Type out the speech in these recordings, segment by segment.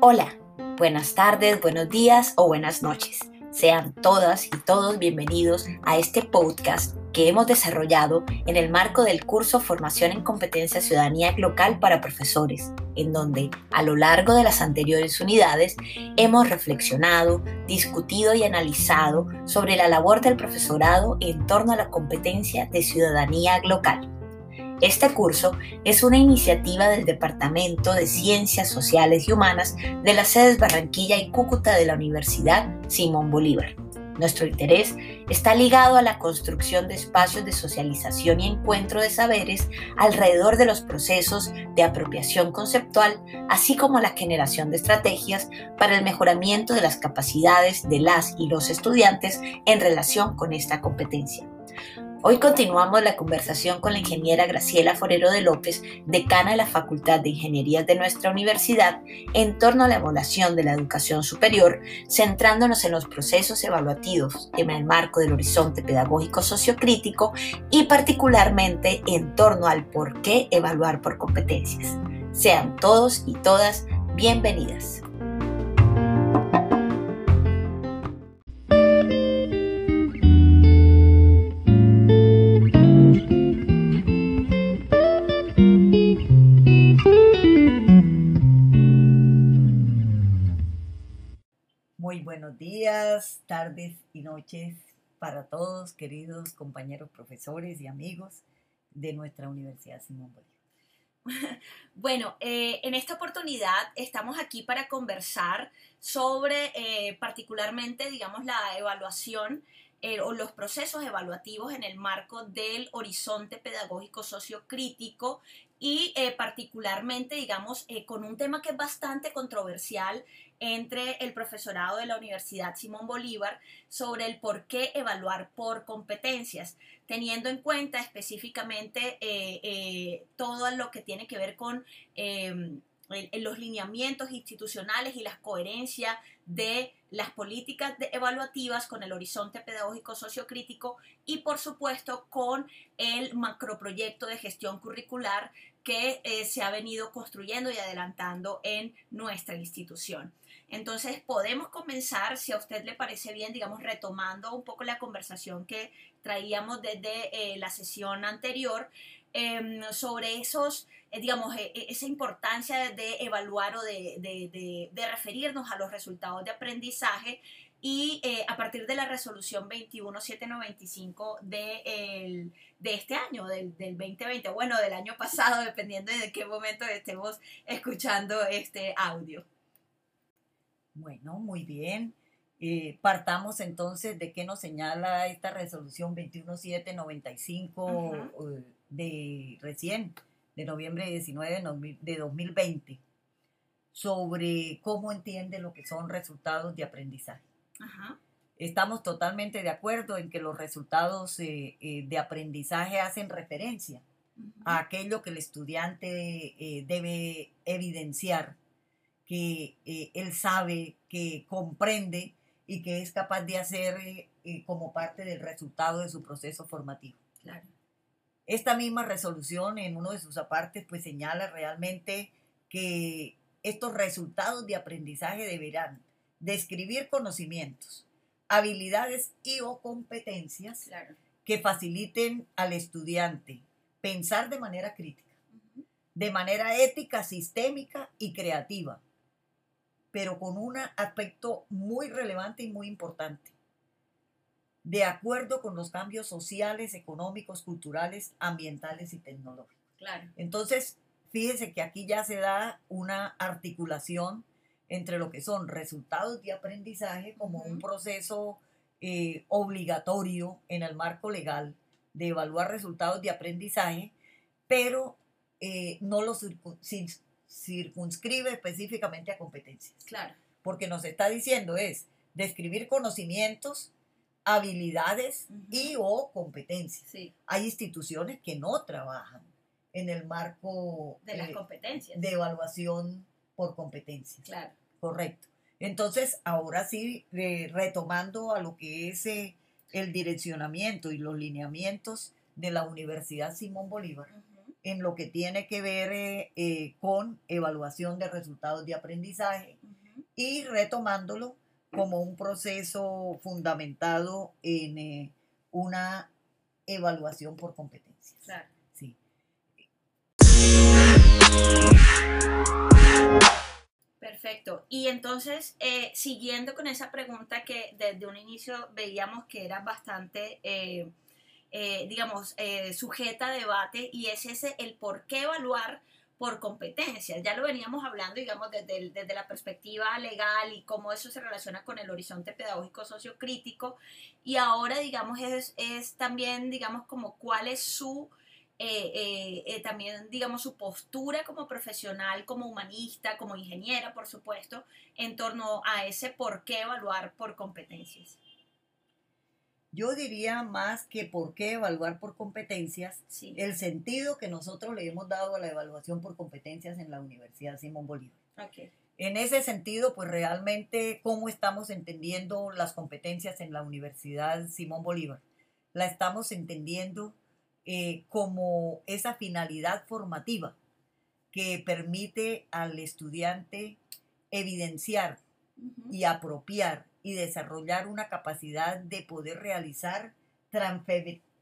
Hola, buenas tardes, buenos días o buenas noches. Sean todas y todos bienvenidos a este podcast que hemos desarrollado en el marco del curso Formación en Competencia Ciudadanía Local para Profesores, en donde a lo largo de las anteriores unidades hemos reflexionado, discutido y analizado sobre la labor del profesorado en torno a la competencia de ciudadanía local. Este curso es una iniciativa del Departamento de Ciencias Sociales y Humanas de las sedes Barranquilla y Cúcuta de la Universidad Simón Bolívar. Nuestro interés está ligado a la construcción de espacios de socialización y encuentro de saberes alrededor de los procesos de apropiación conceptual, así como la generación de estrategias para el mejoramiento de las capacidades de las y los estudiantes en relación con esta competencia. Hoy continuamos la conversación con la ingeniera Graciela Forero de López, decana de la Facultad de Ingenierías de nuestra universidad, en torno a la evaluación de la educación superior, centrándonos en los procesos evaluativos en el marco del horizonte pedagógico sociocrítico y particularmente en torno al por qué evaluar por competencias. Sean todos y todas bienvenidas. Días, tardes y noches para todos, queridos compañeros profesores y amigos de nuestra Universidad Simón Bolívar. Bueno, eh, en esta oportunidad estamos aquí para conversar sobre eh, particularmente, digamos, la evaluación eh, o los procesos evaluativos en el marco del horizonte pedagógico sociocrítico y particularmente, digamos, con un tema que es bastante controversial entre el profesorado de la Universidad Simón Bolívar sobre el por qué evaluar por competencias, teniendo en cuenta específicamente eh, eh, todo lo que tiene que ver con em, los lineamientos institucionales y la coherencia de las políticas evaluativas con el horizonte pedagógico sociocrítico y por supuesto con el macroproyecto de gestión curricular que eh, se ha venido construyendo y adelantando en nuestra institución. Entonces podemos comenzar, si a usted le parece bien, digamos, retomando un poco la conversación que traíamos desde eh, la sesión anterior em, sobre esos, eh, digamos, e, e, esa importancia de evaluar o de, referirnos a los resultados de aprendizaje y eh, a partir de la resolución 21795 de, de este año, del, del, 2020, bueno, del año pasado, dependiendo de qué momento estemos escuchando este audio. Bueno, muy bien. Eh, partamos entonces de qué nos señala esta resolución 21795 eh, de recién, de noviembre 19 de 2020, sobre cómo entiende lo que son resultados de aprendizaje. Estamos totalmente de acuerdo en que los resultados eh, de aprendizaje hacen referencia a aquello que el estudiante debe evidenciar que eh, él sabe, que comprende y que es capaz de hacer eh, eh, como parte del resultado de su proceso formativo. Claro. Esta misma resolución en uno de sus apartes pues señala realmente que estos resultados de aprendizaje deberán describir conocimientos, habilidades y o competencias que faciliten al estudiante pensar de manera crítica, de manera ética, sistémica y creativa, pero con un aspecto muy relevante y muy importante. De acuerdo con los cambios sociales, económicos, culturales, ambientales y tecnológicos. Claro. Entonces, fíjese que aquí ya se da una articulación entre lo que son resultados de aprendizaje como un proceso eh, obligatorio en el marco legal de evaluar resultados de aprendizaje, pero eh, no los circunscribe específicamente a competencias. Claro. Porque nos está diciendo es describir conocimientos, habilidades y o competencias. Hay instituciones que no trabajan en el marco de las competencias. De evaluación por competencias. Claro. Correcto. Entonces, ahora sí, retomando a lo que es eh, el direccionamiento y los lineamientos de la Universidad Simón Bolívar en lo que tiene que ver eh, eh, con evaluación de resultados de aprendizaje y retomándolo como un proceso fundamentado en eh, una evaluación por competencias. Claro. Sí. Perfecto. Y entonces, eh, siguiendo con esa pregunta que desde un inicio veíamos que era bastante, eh, eh, digamos, sujeta a debate, y es ese el por qué evaluar por competencias. Ya lo veníamos hablando, digamos, desde, desde la perspectiva legal y cómo eso se relaciona con el horizonte pedagógico sociocrítico. Y ahora, digamos, es, es también, digamos, como cuál es su eh, eh, eh, también, digamos, su postura como profesional, como humanista, como ingeniera, por supuesto, en torno a ese por qué evaluar por competencias. Yo diría más que por qué evaluar por competencias, el sentido que nosotros le hemos dado a la evaluación por competencias en la Universidad Simón Bolívar. En ese sentido, pues realmente cómo estamos entendiendo las competencias en la Universidad Simón Bolívar. La estamos entendiendo eh, como esa finalidad formativa que permite al estudiante evidenciar y apropiar y desarrollar una capacidad de poder realizar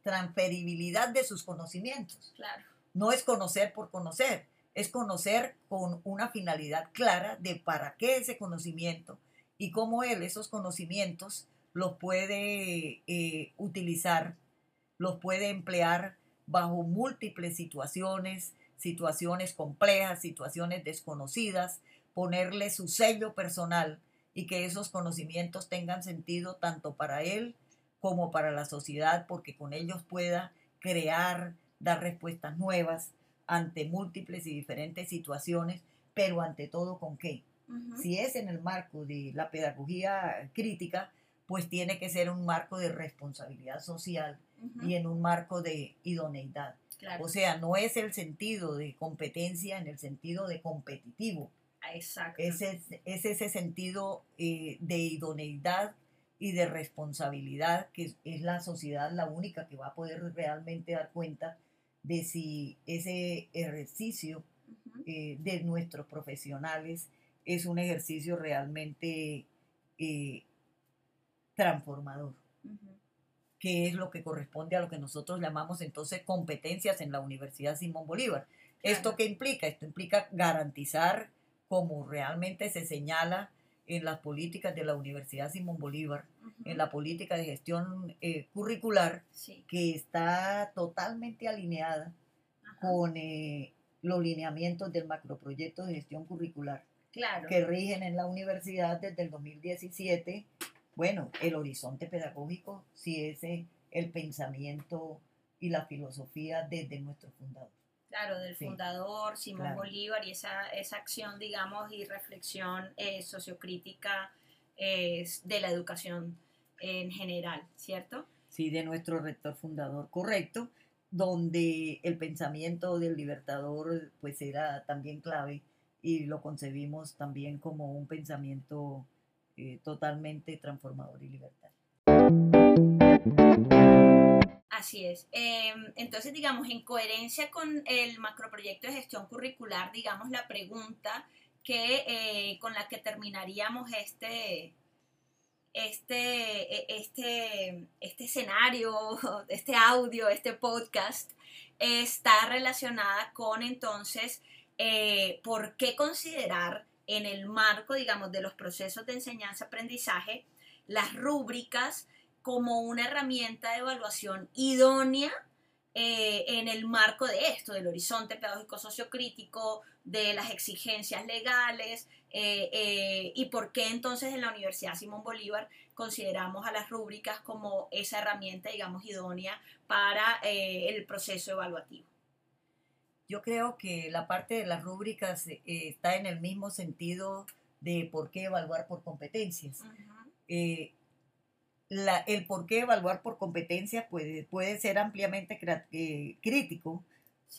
transferibilidad de sus conocimientos. Claro. No es conocer por conocer, es conocer con una finalidad clara de para qué ese conocimiento y cómo él esos conocimientos los puede eh, utilizar los puede emplear bajo múltiples situaciones, situaciones complejas, situaciones desconocidas, ponerle su sello personal y que esos conocimientos tengan sentido tanto para él como para la sociedad, porque con ellos pueda crear, dar respuestas nuevas ante múltiples y diferentes situaciones, pero ante todo con qué. Si es en el marco de la pedagogía crítica, pues tiene que ser un marco de responsabilidad social y en un marco de idoneidad. O sea, no es el sentido de competencia en el sentido de competitivo. Exacto. Es, ese sentido eh, de idoneidad y de responsabilidad que es la sociedad la única que va a poder realmente dar cuenta de si ese ejercicio eh, de nuestros profesionales es un ejercicio realmente eh, transformador que es lo que corresponde a lo que nosotros llamamos entonces competencias en la Universidad Simón Bolívar. ¿Esto qué implica? Esto implica garantizar, como realmente se señala en las políticas de la Universidad Simón Bolívar, en la política de gestión eh, curricular, que está totalmente alineada con eh, los lineamientos del macroproyecto de gestión curricular que rigen en la universidad desde el 2017 bueno, el horizonte pedagógico sí es el pensamiento y la filosofía desde nuestro fundador. Claro, del fundador Simón Bolívar y esa, esa acción, digamos, y reflexión eh, sociocrítica eh, de la educación en general, ¿cierto? Sí, de nuestro rector fundador, correcto, donde el pensamiento del libertador pues era también clave y lo concebimos también como un pensamiento eh, totalmente transformador y libertario. Así es. Em, entonces, digamos, en coherencia con el macroproyecto de gestión curricular, digamos, la pregunta que, eh, con la que terminaríamos este, este, e, este, este escenario, este audio, este podcast, está relacionada con entonces eh, por qué considerar en el marco, digamos, de los procesos de enseñanza-aprendizaje, las rúbricas como una herramienta de evaluación idónea eh, en el marco de esto, del horizonte pedagógico sociocrítico, de las exigencias legales, eh, eh, y por qué entonces en la Universidad Simón Bolívar consideramos a las rúbricas como esa herramienta, digamos, idónea para el proceso evaluativo. Yo creo que la parte de las rúbricas está en el mismo sentido de por qué evaluar por competencias. Eh, el por qué evaluar por competencias puede, puede ser ampliamente eh, crítico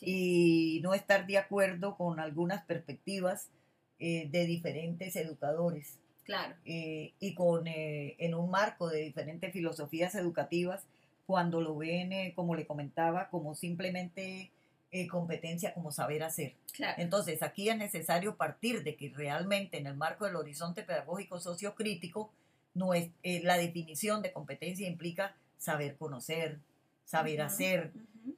y no estar de acuerdo con algunas perspectivas de diferentes educadores. Claro. y con, en un marco de diferentes filosofías educativas, cuando lo ven, eh, como le comentaba, como simplemente eh, competencia, como saber hacer. Entonces, aquí es necesario partir de que realmente en el marco del horizonte pedagógico sociocrítico, no es, eh, la definición de competencia implica saber conocer, saber hacer,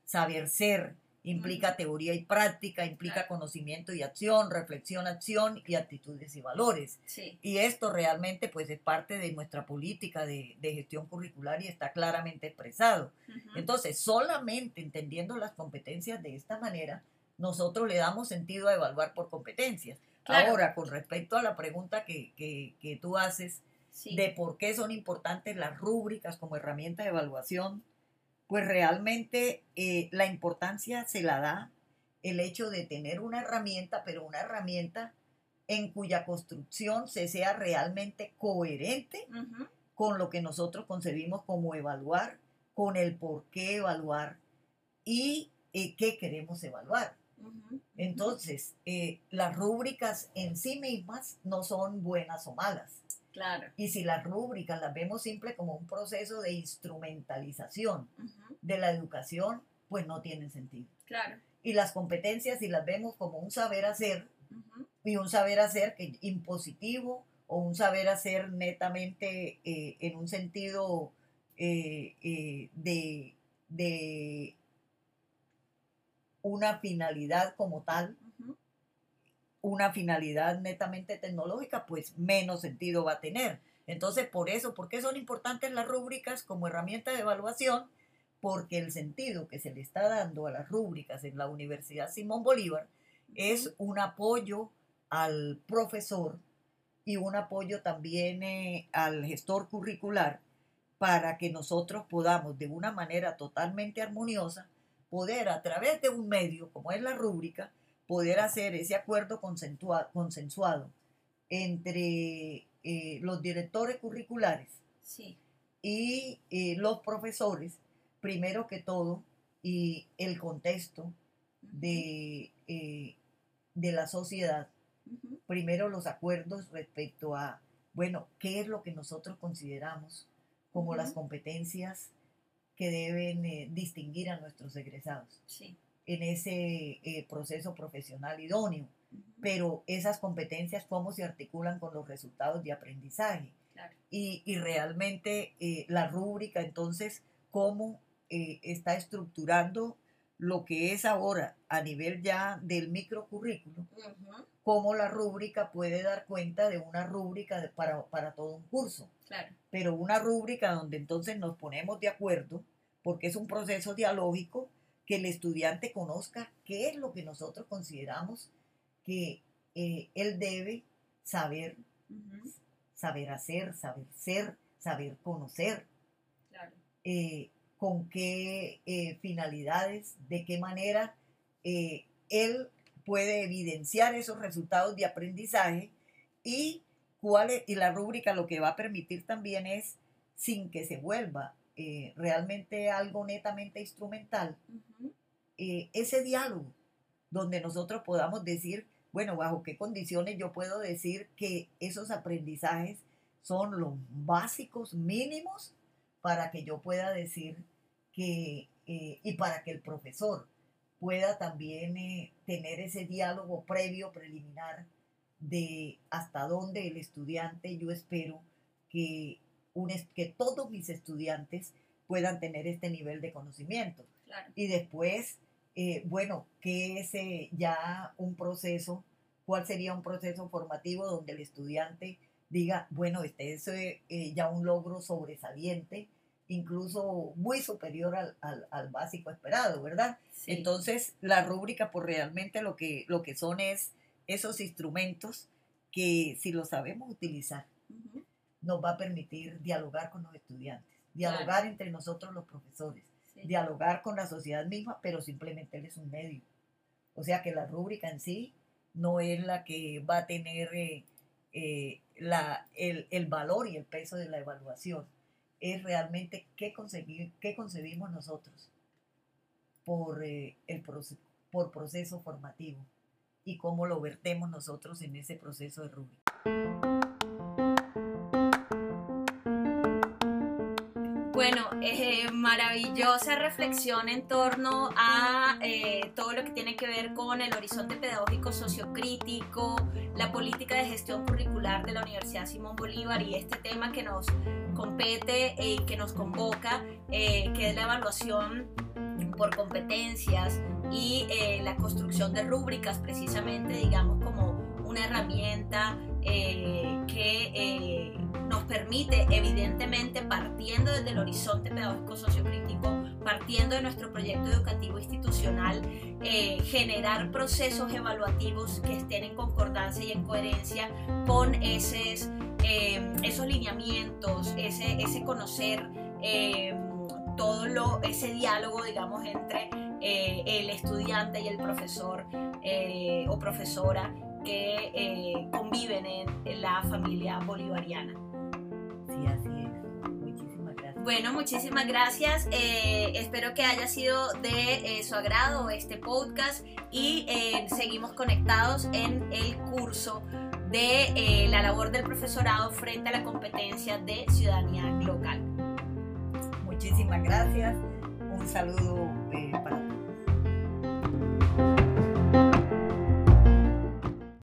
saber ser, implica teoría y práctica, implica conocimiento y acción, reflexión, acción y actitudes y valores. Y esto realmente pues es parte de nuestra política de, gestión curricular y está claramente expresado. Entonces, solamente entendiendo las competencias de esta manera, nosotros le damos sentido a evaluar por competencias. Ahora, con respecto a la pregunta que, que, tú haces de por qué son importantes las rúbricas como herramienta de evaluación, pues realmente eh, la importancia se la da el hecho de tener una herramienta, pero una herramienta en cuya construcción se sea realmente coherente con lo que nosotros concebimos como evaluar, con el por qué evaluar y eh, qué queremos evaluar. Entonces, eh, las rúbricas en sí mismas no son buenas o malas. Y si las rúbricas las vemos simple como un proceso de instrumentalización de la educación, pues no tienen sentido. Claro. Y las competencias, si las vemos como un saber hacer, y un saber hacer que, impositivo, o un saber hacer netamente eh, en un sentido eh, eh, de, de una finalidad como tal, una finalidad netamente tecnológica, pues menos sentido va a tener. Entonces, por eso, ¿por qué son importantes las rúbricas como herramienta de evaluación? Porque el sentido que se le está dando a las rúbricas en la Universidad Simón Bolívar es un apoyo al profesor y un apoyo también eh, al gestor curricular para que nosotros podamos de una manera totalmente armoniosa poder a través de un medio como es la rúbrica poder hacer ese acuerdo consensuado entre eh, los directores curriculares y eh, los profesores, primero que todo, y el contexto de, eh, de la sociedad, primero los acuerdos respecto a, bueno, qué es lo que nosotros consideramos como las competencias que deben distinguir a nuestros egresados. Sí en ese eh, proceso profesional idóneo. Pero esas competencias, cómo se articulan con los resultados de aprendizaje. Y, y, realmente eh, la rúbrica, entonces, cómo eh, está estructurando lo que es ahora a nivel ya del microcurrículo, cómo la rúbrica puede dar cuenta de una rúbrica para, para, todo un curso. Pero una rúbrica donde entonces nos ponemos de acuerdo, porque es un proceso dialógico que el estudiante conozca qué es lo que nosotros consideramos que eh, él debe saber, saber hacer, saber ser, saber conocer, eh, con qué eh, finalidades, de qué manera él puede evidenciar esos resultados de aprendizaje y, cuál y la rúbrica lo que va a permitir también es, sin que se vuelva eh, realmente algo netamente instrumental, eh, ese diálogo donde nosotros podamos decir, bueno, bajo qué condiciones yo puedo decir que esos aprendizajes son los básicos mínimos para que yo pueda decir que, eh, y para que el profesor pueda también tener ese diálogo previo, preliminar, de hasta dónde el estudiante yo espero que que todos mis estudiantes puedan tener este nivel de conocimiento. Y después, eh, bueno, ¿qué es eh, ya un proceso? ¿Cuál sería un proceso formativo donde el estudiante diga, bueno, este es eh, ya un logro sobresaliente, incluso muy superior al, básico esperado, ¿verdad? Entonces, la rúbrica, pues realmente lo que, lo que son es esos instrumentos que si los sabemos utilizar, nos va a permitir dialogar con los estudiantes, dialogar entre nosotros los profesores, dialogar con la sociedad misma, pero simplemente él es un medio. O sea que la rúbrica en sí no es la que va a tener eh, eh, la, el, valor y el peso de la evaluación. Es realmente qué, conseguir, qué concebimos nosotros por, eh, el por proceso formativo y cómo lo vertemos nosotros en ese proceso de rúbrica. Bueno, eh, maravillosa reflexión en torno a eh, todo lo que tiene que ver con el horizonte pedagógico sociocrítico, la política de gestión curricular de la Universidad Simón Bolívar y este tema que nos compete y que nos convoca, eh, que es la evaluación por competencias y la construcción de rúbricas precisamente, digamos, como una herramienta que nos permite, evidentemente, partiendo desde el horizonte pedagógico sociocrítico, partiendo de nuestro proyecto educativo institucional, eh, generar procesos evaluativos que estén en concordancia y en coherencia con esos, eh, esos lineamientos, ese, ese conocer eh, todo lo, ese diálogo, digamos, entre el estudiante y el profesor o profesora que conviven en la familia bolivariana. Sí, así es. Muchísimas gracias. Bueno, muchísimas gracias. Eh, espero que haya sido de eh, su agrado este podcast y eh, seguimos conectados en el curso de la labor del profesorado frente a la competencia de ciudadanía local. Muchísimas gracias. Un saludo